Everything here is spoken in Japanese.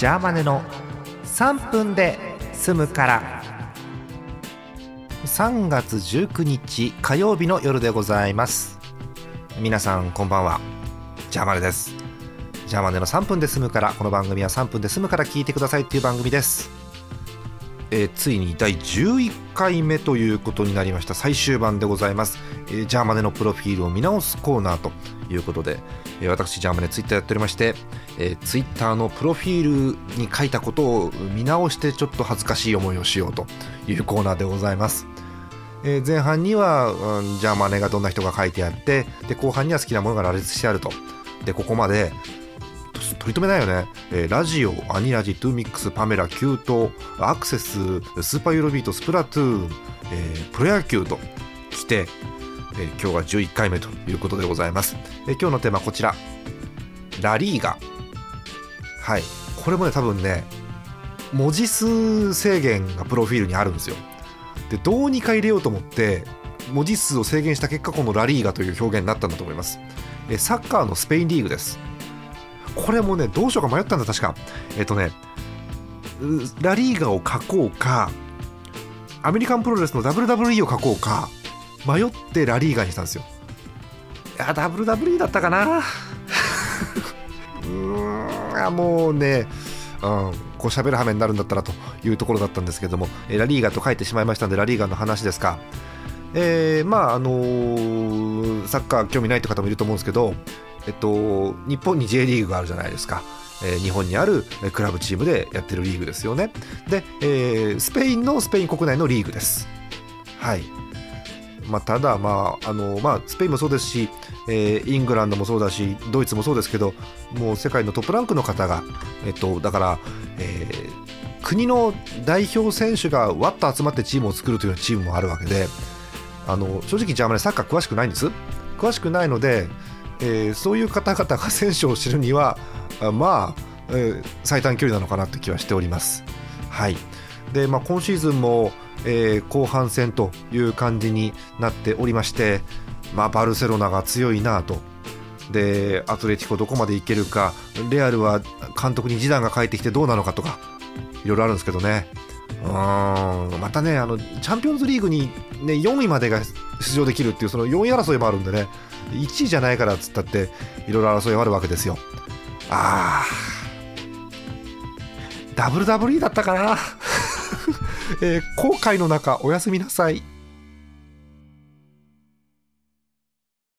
ジャーマネの3分で済むから。3月19日火曜日の夜でございます。皆さんこんばんは。ジャーマネです。ジャーマネの3分で済むから。この番組は3分で済むから聞いてくださいっていう番組です。えー、ついに第11回目ということになりました。最終版でございます、えー、ジャーマネのプロフィールを見直すコーナーということで、えー、私ジャーマネツイッターやっておりまして、えー、ツイッターのプロフィールに書いたことを見直してちょっと恥ずかしい思いをしようというコーナーでございます。えー、前半には、うん、ジャーマネがどんな人が書いてあってで後半には好きなものが羅列してあると。でここまで取り留めないよね、えー、ラジオ、アニラジ、 TWO-MIX、pamelah、キュート、 access、SUPER EUROBEAT、スプラトゥーン、えー、プロ野球と来て、えー、今日は11回目ということでございます、えー、今日のテーマはこちら。ラリーガ。はい。これもね多分ね文字数制限がプロフィールにあるんですよ。でどうにか入れようと思って文字数を制限した結果このラリーガという表現になったんだと思います。えサッカーのスペインリーグです。これもねどうしようか迷ったんだ確か。えっとねラリーガを書こうかアメリカンプロレスの WWE を書こうか迷ってラリーガにしたんですよいや WWE だったかな うーんもうねうん、こう喋る羽目になるんだったらというところだったんですけども、えラリーガと書いてしまいましたのでラリーガの話ですか、えー、まああのー、サッカー興味ないって方もいると思うんですけど、えっと、日本に J リーグがあるじゃないですか。えー、日本にあるクラブチームでやってるリーグですよね。で、えー、スペインのスペイン国内のリーグです。はい。まあ、ただ、まああのまあ、スペインもそうですし、えー、イングランドもそうだしドイツもそうですけどもう世界のトップランクの方が、えっと、だから、えー、国の代表選手がわっと集まってチームを作るというチームもあるわけであの正直ジャーマネサッカー詳しくないんです？詳しくないので、えー、そういう方々が選手を知るにはまあ、えー、最短距離なのかなという気はしております。はいでまあ、今シーズンも、えー、後半戦という感じになっておりまして、まあ、バルセロナが強いなと。でアトレティコどこまでいけるか。レアルは監督に示談が返ってきてどうなのかとかいろいろあるんですけどね。うんまたねあのチャンピオンズリーグに、ね、4位までが出場できるっていうその4位争いもあるんでね1位じゃないからっつったっていろいろ争いがあるわけですよ。あー。WWE だったかな。えー、後悔の中おやすみなさい。